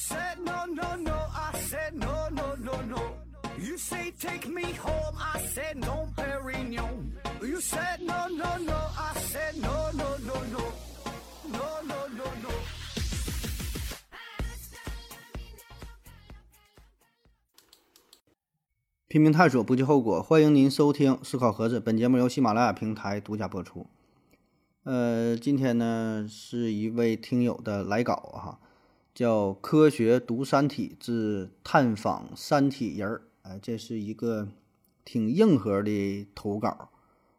said no, no, no. I said no, no, no, no. You say take me home. I said no, Perignon. You said no, no, no. I said no, no, no, no. No, no, no, no. 拼命探索，不计后果。欢迎您收听《思考盒子》，本节目由喜马拉雅平台独家播出。呃，今天呢是一位听友的来稿哈，叫《科学读三体之探访三体人儿》。哎，这是一个挺硬核的投稿，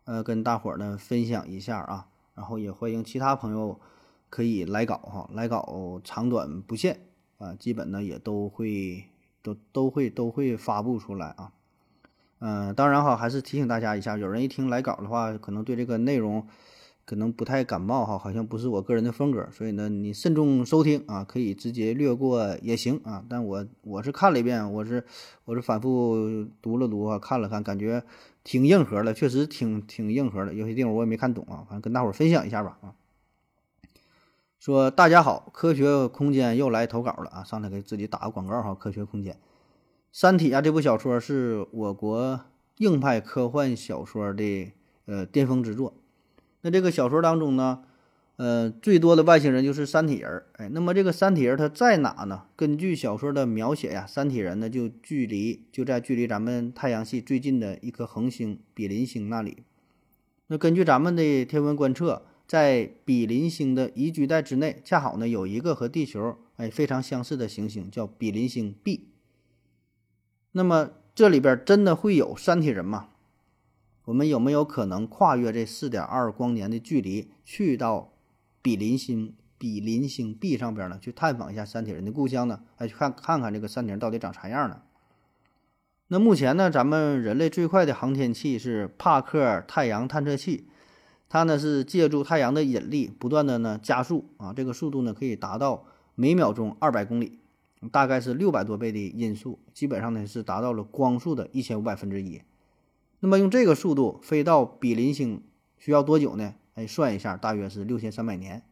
呃，跟大伙儿呢分享一下啊。然后也欢迎其他朋友可以来稿哈，来稿长短不限啊，基本呢也都会都都会都会发布出来啊。嗯，当然哈，还是提醒大家一下，有人一听来稿的话，可能对这个内容可能不太感冒哈，好像不是我个人的风格，所以呢，你慎重收听啊，可以直接略过也行啊。但我我是看了一遍，我是我是反复读了读啊，看了看，感觉挺硬核的，确实挺挺硬核的，有些地方我也没看懂啊，反正跟大伙儿分享一下吧啊。说大家好，科学空间又来投稿了啊，上来给自己打个广告哈，科学空间。《三体》啊，这部小说是我国硬派科幻小说的呃巅峰之作。那这个小说当中呢，呃，最多的外星人就是三体人。哎，那么这个三体人他在哪呢？根据小说的描写呀，三体人呢就距离就在距离咱们太阳系最近的一颗恒星比邻星那里。那根据咱们的天文观测，在比邻星的宜居带之内，恰好呢有一个和地球哎非常相似的行星，叫比邻星 B。那么这里边真的会有三体人吗？我们有没有可能跨越这四点二光年的距离，去到比邻星比邻星 B 上边呢？去探访一下三体人的故乡呢？来去看看看这个三体人到底长啥样呢？那目前呢，咱们人类最快的航天器是帕克太阳探测器，它呢是借助太阳的引力，不断的呢加速啊，这个速度呢可以达到每秒钟二百公里。大概是六百多倍的音速，基本上呢是达到了光速的一千五百分之一。那么用这个速度飞到比邻星需要多久呢？哎，算一下，大约是六千三百年。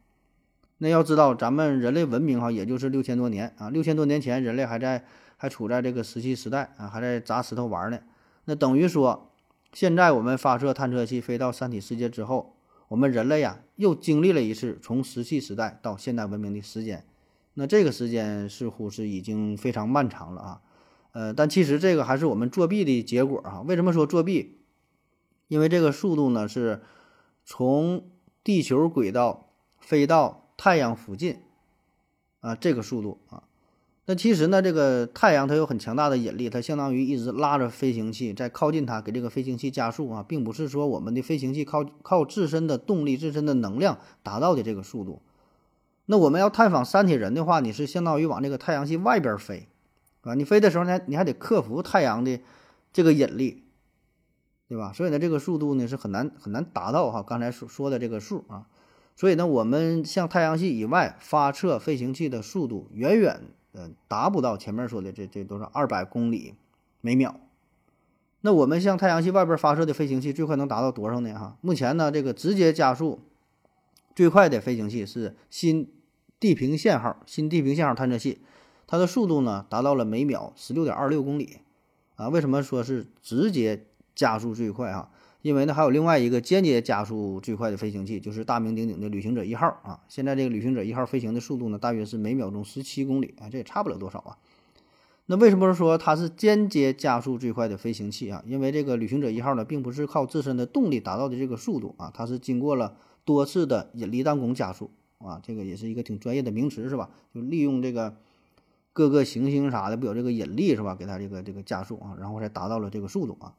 那要知道，咱们人类文明哈，也就是六千多年啊。六千多年前，人类还在还处在这个石器时代啊，还在砸石头玩呢。那等于说，现在我们发射探测器飞到三体世界之后，我们人类呀又经历了一次从石器时代到现代文明的时间。那这个时间似乎是已经非常漫长了啊，呃，但其实这个还是我们作弊的结果啊。为什么说作弊？因为这个速度呢是从地球轨道飞到太阳附近啊，这个速度啊。那其实呢，这个太阳它有很强大的引力，它相当于一直拉着飞行器在靠近它，给这个飞行器加速啊，并不是说我们的飞行器靠靠自身的动力、自身的能量达到的这个速度。那我们要探访三体人的话，你是相当于往这个太阳系外边飞，啊，你飞的时候呢，你还得克服太阳的这个引力，对吧？所以呢，这个速度呢是很难很难达到哈。刚才所说的这个数啊，所以呢，我们向太阳系以外发射飞行器的速度远远呃达不到前面说的这这多少二百公里每秒。那我们向太阳系外边发射的飞行器最快能达到多少呢？哈，目前呢，这个直接加速最快的飞行器是新。地平线号新地平线号探测器，它的速度呢达到了每秒十六点二六公里，啊，为什么说是直接加速最快啊？因为呢还有另外一个间接加速最快的飞行器，就是大名鼎鼎的旅行者一号啊。现在这个旅行者一号飞行的速度呢，大约是每秒钟十七公里啊，这也差不了多少啊。那为什么说它是间接加速最快的飞行器啊？因为这个旅行者一号呢，并不是靠自身的动力达到的这个速度啊，它是经过了多次的引力弹弓加速。啊，这个也是一个挺专业的名词，是吧？就利用这个各个行星啥的，不有这个引力是吧？给它这个这个加速啊，然后才达到了这个速度啊。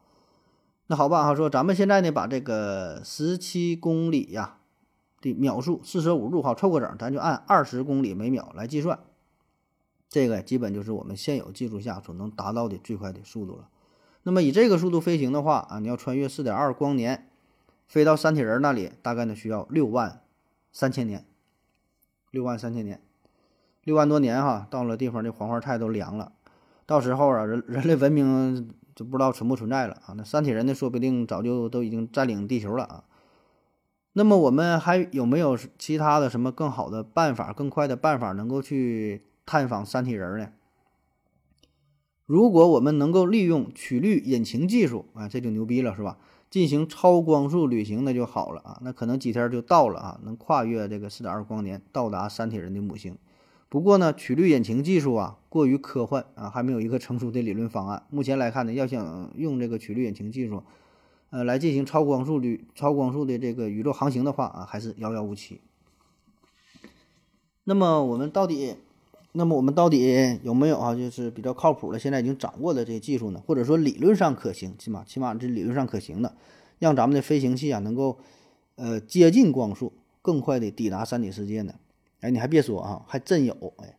那好吧，哈，说咱们现在呢，把这个十七公里呀的秒速四舍五入哈，凑个整，咱就按二十公里每秒来计算。这个基本就是我们现有技术下所能达到的最快的速度了。那么以这个速度飞行的话啊，你要穿越四点二光年，飞到三体人那里，大概呢需要六万三千年。六万三千年，六万多年哈，到了地方这黄花菜都凉了，到时候啊，人 人类文明就不知道存不存在了啊。那三体人呢，说不定早就都已经占领地球了啊。那么我们还有没有其他的什么更好的办法、更快的办法，能够去探访三体人呢？如果我们能够利用曲率引擎技术啊，这就牛逼了，是吧？进行超光速旅行那就好了啊，那可能几天就到了啊，能跨越这个四点二光年到达三体人的母星。不过呢，曲率引擎技术啊过于科幻啊，还没有一个成熟的理论方案。目前来看呢，要想用这个曲率引擎技术，呃，来进行超光速旅、超光速的这个宇宙航行的话啊，还是遥遥无期。那么我们到底，那么我们到底有没有啊？就是比较靠谱的，现在已经掌握的这些技术呢？或者说理论上可行，起码起码这理论上可行的，让咱们的飞行器啊能够呃接近光速，更快的抵达三体世界呢？哎，你还别说啊，还真有！哎，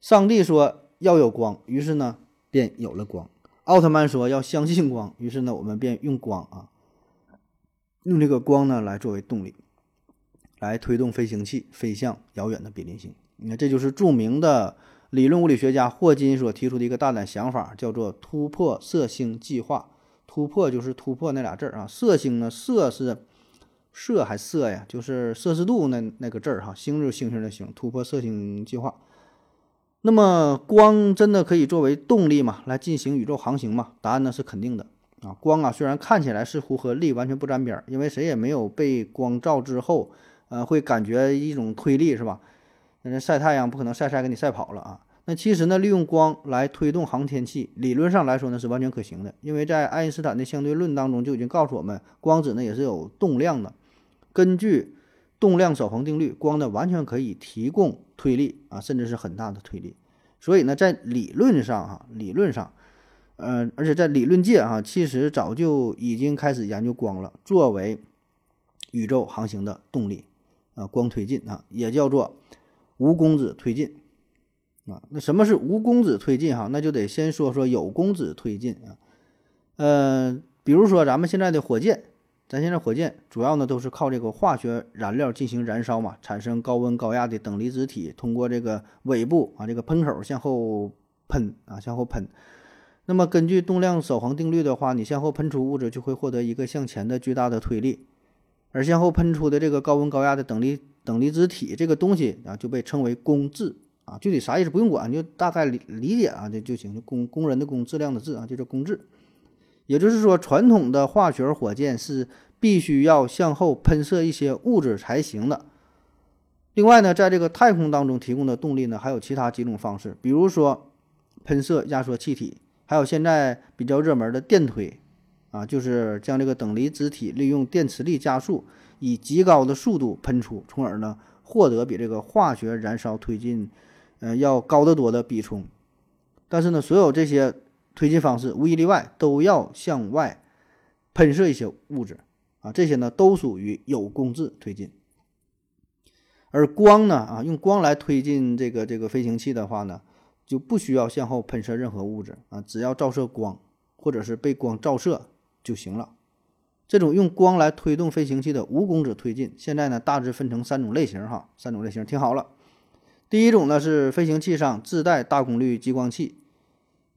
上帝说要有光，于是呢便有了光。奥特曼说要相信光，于是呢我们便用光啊，用这个光呢来作为动力，来推动飞行器飞向遥远的比邻星。你看，这就是著名的理论物理学家霍金所提出的一个大胆想法，叫做突破射星计划。突破就是突破那俩字儿啊，射星呢，射是。摄还摄呀，就是摄氏度那那个字儿哈，星就是星星的星，突破射星计划。那么光真的可以作为动力吗？来进行宇宙航行吗？答案呢是肯定的啊。光啊虽然看起来似乎和力完全不沾边儿，因为谁也没有被光照之后，呃，会感觉一种推力是吧？那晒太阳不可能晒晒给你晒跑了啊。那其实呢，利用光来推动航天器，理论上来说呢是完全可行的，因为在爱因斯坦的相对论当中就已经告诉我们，光子呢也是有动量的。根据动量守恒定律，光呢完全可以提供推力啊，甚至是很大的推力。所以呢，在理论上哈，理论上，呃，而且在理论界哈，其实早就已经开始研究光了，作为宇宙航行的动力啊，光推进啊，也叫做无公子推进啊。那什么是无公子推进哈？那就得先说说有公子推进啊。呃，比如说咱们现在的火箭。咱现在火箭主要呢都是靠这个化学燃料进行燃烧嘛，产生高温高压的等离子体，通过这个尾部啊这个喷口向后喷啊向后喷。那么根据动量守恒定律的话，你向后喷出物质就会获得一个向前的巨大的推力，而向后喷出的这个高温高压的等离等离子体这个东西啊就被称为工质啊，具体啥意思不用管，就大概理理解啊这就行，工工人的工质量的质啊，就叫工质。也就是说，传统的化学火箭是必须要向后喷射一些物质才行的。另外呢，在这个太空当中提供的动力呢，还有其他几种方式，比如说喷射压缩气体，还有现在比较热门的电推，啊，就是将这个等离子体利用电磁力加速，以极高的速度喷出，从而呢获得比这个化学燃烧推进，呃，要高得多的比冲。但是呢，所有这些。推进方式无一例外都要向外喷射一些物质啊，这些呢都属于有功质推进。而光呢啊，用光来推进这个这个飞行器的话呢，就不需要向后喷射任何物质啊，只要照射光或者是被光照射就行了。这种用光来推动飞行器的无功质推进，现在呢大致分成三种类型哈，三种类型听好了。第一种呢是飞行器上自带大功率激光器。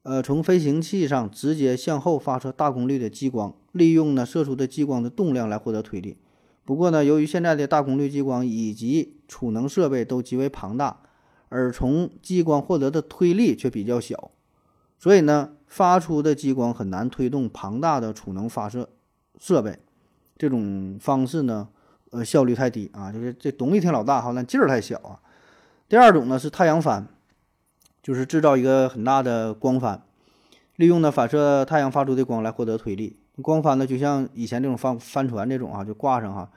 呃，从飞行器上直接向后发射大功率的激光，利用呢射出的激光的动量来获得推力。不过呢，由于现在的大功率激光以及储能设备都极为庞大，而从激光获得的推力却比较小，所以呢，发出的激光很难推动庞大的储能发射设备。这种方式呢，呃，效率太低啊，就是这东西挺老大哈，但劲儿太小啊。第二种呢是太阳帆。就是制造一个很大的光帆，利用呢反射太阳发出的光来获得推力。光帆呢就像以前这种帆帆船这种啊，就挂上哈，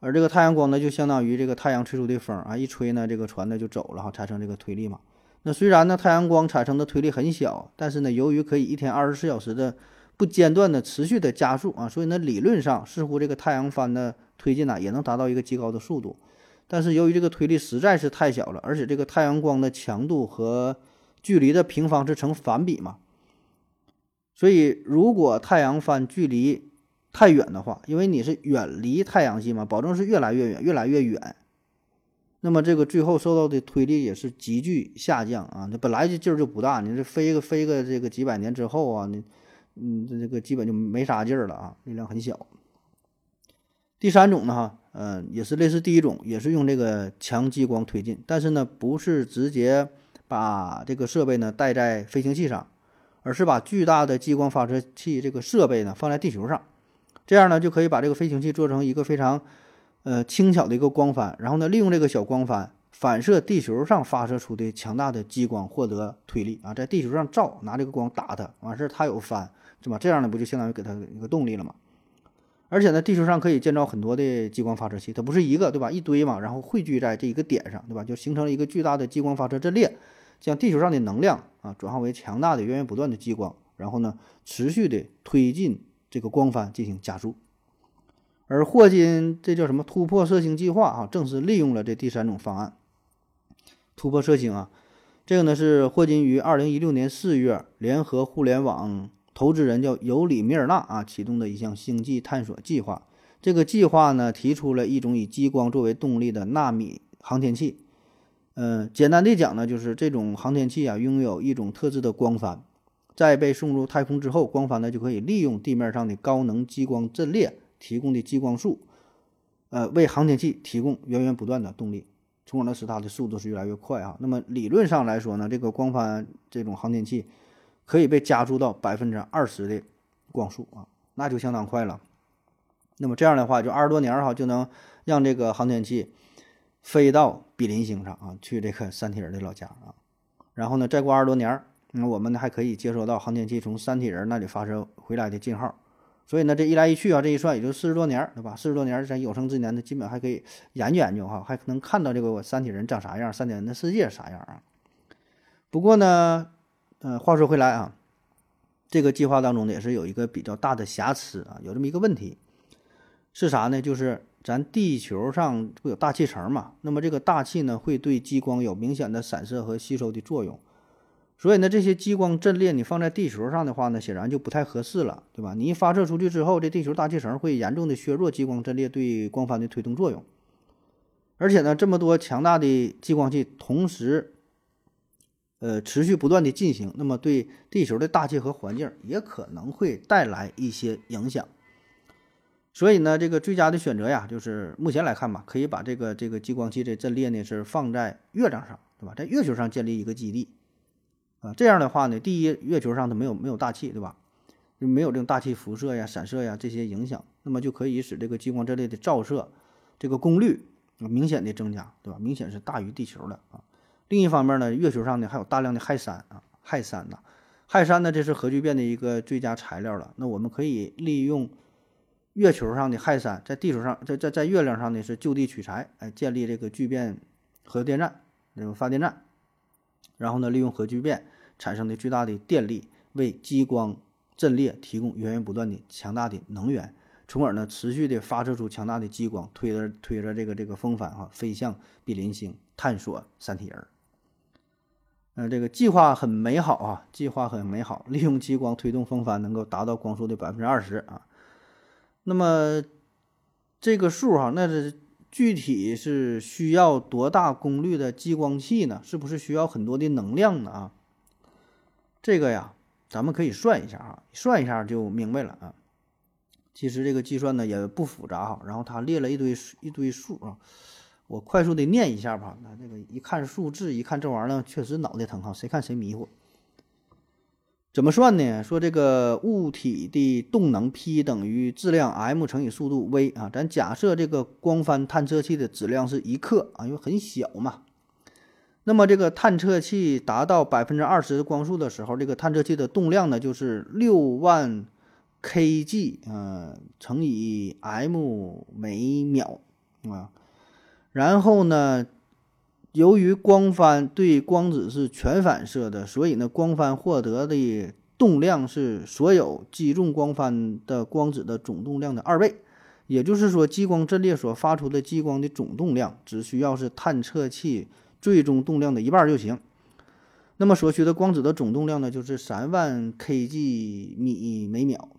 而这个太阳光呢就相当于这个太阳吹出的风啊，一吹呢这个船呢就走了哈，产生这个推力嘛。那虽然呢太阳光产生的推力很小，但是呢由于可以一天二十四小时的不间断的持续的加速啊，所以呢理论上似乎这个太阳帆的推进呢也能达到一个极高的速度。但是由于这个推力实在是太小了，而且这个太阳光的强度和距离的平方是成反比嘛，所以如果太阳帆距离太远的话，因为你是远离太阳系嘛，保证是越来越远，越来越远，那么这个最后受到的推力也是急剧下降啊。那本来就劲儿就不大，你这飞个飞个这个几百年之后啊，你嗯这个基本就没啥劲儿了啊，力量很小。第三种呢，哈，嗯，也是类似第一种，也是用这个强激光推进，但是呢，不是直接把这个设备呢带在飞行器上，而是把巨大的激光发射器这个设备呢放在地球上，这样呢就可以把这个飞行器做成一个非常呃轻巧的一个光帆，然后呢利用这个小光帆反射地球上发射出的强大的激光，获得推力啊，在地球上照，拿这个光打它，完事儿它有帆，是吧？这样呢不就相当于给它一个动力了吗？而且呢，地球上可以建造很多的激光发射器，它不是一个，对吧？一堆嘛，然后汇聚在这一个点上，对吧？就形成了一个巨大的激光发射阵列，将地球上的能量啊转化为强大的源源不断的激光，然后呢，持续的推进这个光帆进行加速。而霍金这叫什么突破射星计划啊，正是利用了这第三种方案。突破射星啊，这个呢是霍金于二零一六年四月联合互联网。投资人叫尤里·米尔纳啊，启动的一项星际探索计划。这个计划呢，提出了一种以激光作为动力的纳米航天器。嗯，简单的讲呢，就是这种航天器啊，拥有一种特制的光帆，在被送入太空之后，光帆呢就可以利用地面上的高能激光阵列提供的激光束，呃，为航天器提供源源不断的动力，从而呢使它的速度是越来越快啊。那么理论上来说呢，这个光帆这种航天器。可以被加速到百分之二十的光速啊，那就相当快了。那么这样的话，就二十多年哈，就能让这个航天器飞到比邻星上啊，去这个三体人的老家啊。然后呢，再过二十多年，那我们呢还可以接收到航天器从三体人那里发射回来的信号。所以呢，这一来一去啊，这一算也就四十多年，对吧？四十多年，咱有生之年呢，基本还可以研究研究哈，还能看到这个三体人长啥样，三体人的世界啥样啊。不过呢。嗯，话说回来啊，这个计划当中呢也是有一个比较大的瑕疵啊，有这么一个问题，是啥呢？就是咱地球上不有大气层嘛，那么这个大气呢会对激光有明显的散射和吸收的作用，所以呢这些激光阵列你放在地球上的话呢，显然就不太合适了，对吧？你一发射出去之后，这地球大气层会严重的削弱激光阵列对光帆的推动作用，而且呢这么多强大的激光器同时。呃，持续不断的进行，那么对地球的大气和环境也可能会带来一些影响。所以呢，这个最佳的选择呀，就是目前来看吧，可以把这个这个激光器的阵列呢是放在月亮上，对吧？在月球上建立一个基地啊，这样的话呢，第一，月球上它没有没有大气，对吧？没有这种大气辐射呀、散射呀这些影响，那么就可以使这个激光阵列的照射这个功率明显的增加，对吧？明显是大于地球的啊。另一方面呢，月球上呢还有大量的氦三啊，氦三呐，氦三呢这是核聚变的一个最佳材料了。那我们可以利用月球上的氦三，在地球上，在在在月亮上呢是就地取材，哎，建立这个聚变核电站这种发电站，然后呢利用核聚变产生的巨大的电力，为激光阵列提供源源不断的强大的能源，从而呢持续的发射出强大的激光，推着推着这个这个风帆哈飞向比邻星，探索三体人。嗯，这个计划很美好啊，计划很美好，利用激光推动风帆能够达到光速的百分之二十啊。那么这个数哈，那是具体是需要多大功率的激光器呢？是不是需要很多的能量呢？啊，这个呀，咱们可以算一下啊，算一下就明白了啊。其实这个计算呢也不复杂哈，然后他列了一堆一堆数啊。我快速的念一下吧。那这个一看数字，一看这玩意儿，确实脑袋疼哈。谁看谁迷糊。怎么算呢？说这个物体的动能 P 等于质量 m 乘以速度 v 啊。咱假设这个光帆探测器的质量是一克啊，因为很小嘛。那么这个探测器达到百分之二十的光速的时候，这个探测器的动量呢就是六万 kg 嗯乘以 m 每秒啊。然后呢，由于光帆对光子是全反射的，所以呢，光帆获得的动量是所有击中光帆的光子的总动量的二倍。也就是说，激光阵列所发出的激光的总动量只需要是探测器最终动量的一半就行。那么所需的光子的总动量呢，就是三万 kg 米每秒。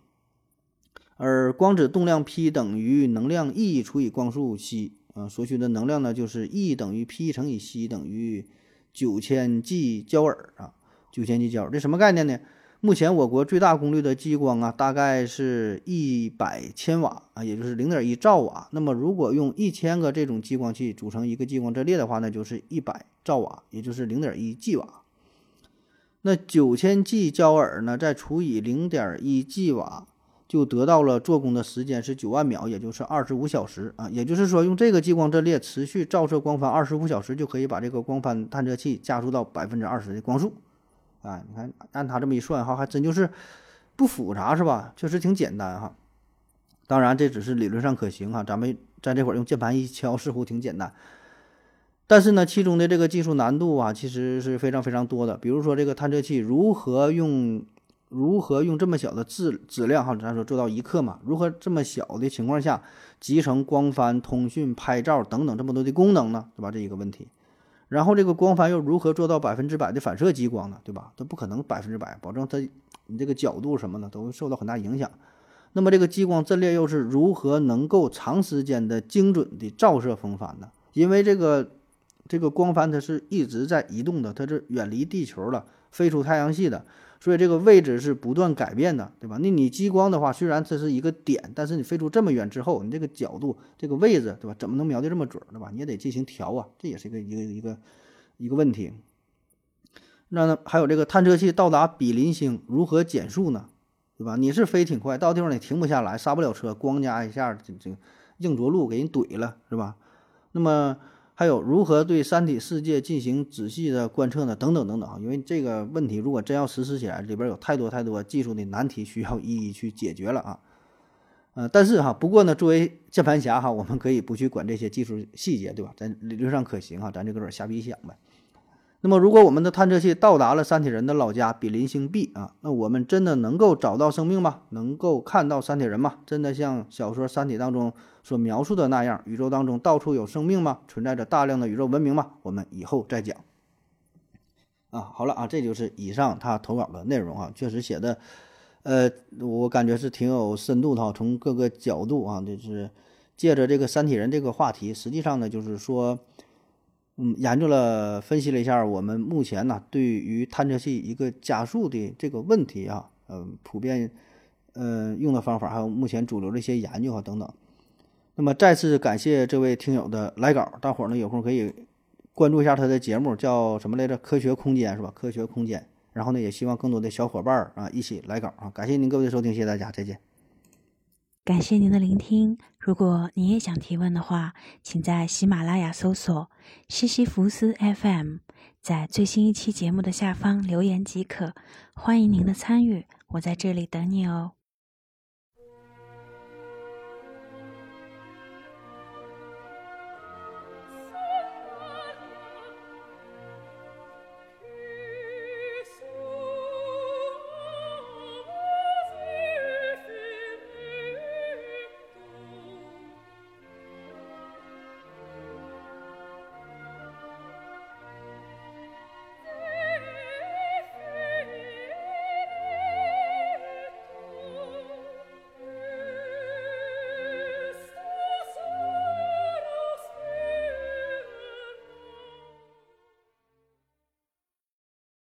而光子动量 P 等于能量 E 除以光速 c。啊，所需的能量呢，就是 E 等于 P 乘以 c 等于九千 G 焦耳啊，九千 G 焦耳，这什么概念呢？目前我国最大功率的激光啊，大概是一百千瓦啊，也就是零点一兆瓦。那么如果用一千个这种激光器组成一个激光阵列的话，那就是一百兆瓦，也就是零点一 G 瓦。那九千 G 焦耳呢，再除以零点一 G 瓦，就得到了做工的时间是九万秒，也就是二十五小时啊。也就是说，用这个激光阵列持续照射光帆二十五小时，就可以把这个光帆探测器加速到百分之二十的光速。啊，你看按他这么一算哈，还真就是不复杂是吧？确实挺简单哈。当然这只是理论上可行哈，咱们在这会儿用键盘一敲，似乎挺简单。但是呢，其中的这个技术难度啊，其实是非常非常多的。比如说，这个探测器如何用，如何用这么小的质质量哈，咱说做到一克嘛？如何这么小的情况下集成光帆、通讯、拍照等等这么多的功能呢？对吧？这一个问题。然后这个光帆又如何做到百分之百的反射激光呢？对吧？它不可能百分之百保证它，你这个角度什么的都会受到很大影响。那么这个激光阵列又是如何能够长时间的精准的照射风帆呢？因为这个。这个光帆它是一直在移动的，它是远离地球了，飞出太阳系的，所以这个位置是不断改变的，对吧？那你激光的话，虽然这是一个点，但是你飞出这么远之后，你这个角度、这个位置，对吧？怎么能瞄的这么准，对吧？你也得进行调啊，这也是一个一个一个一个问题。那，还有这个探测器到达比邻星如何减速呢？对吧？你是飞挺快，到地方你停不下来，刹不了车，咣加一下，这这硬着陆给人怼了，是吧？那么。还有如何对三体世界进行仔细的观测呢？等等等等啊！因为这个问题如果真要实施起来，里边有太多太多技术的难题需要 一一去解决了啊。呃，但是哈，不过呢，作为键盘侠哈，我们可以不去管这些技术细节，对吧？咱理论上可行哈，咱就搁这瞎逼想呗。那么，如果我们的探测器到达了三体人的老家比邻星 B 啊，那我们真的能够找到生命吗？能够看到三体人吗？真的像小说《三体》当中所描述的那样，宇宙当中到处有生命吗？存在着大量的宇宙文明吗？我们以后再讲。啊，好了啊，这就是以上他投稿的内容啊，确实写的，呃，我感觉是挺有深度的哈，从各个角度啊，就是借着这个三体人这个话题，实际上呢，就是说。嗯，研究了分析了一下，我们目前呢对于探测器一个加速的这个问题啊，嗯，普遍嗯用的方法，还有目前主流的一些研究啊等等。那么再次感谢这位听友的来稿，大伙儿呢有空可以关注一下他的节目，叫什么来着？科学空间是吧？科学空间。然后呢，也希望更多的小伙伴儿啊一起来稿啊。感谢您各位的收听，谢谢大家，再见。感谢您的聆听。如果您也想提问的话，请在喜马拉雅搜索“西西弗斯 FM”，在最新一期节目的下方留言即可。欢迎您的参与，我在这里等你哦。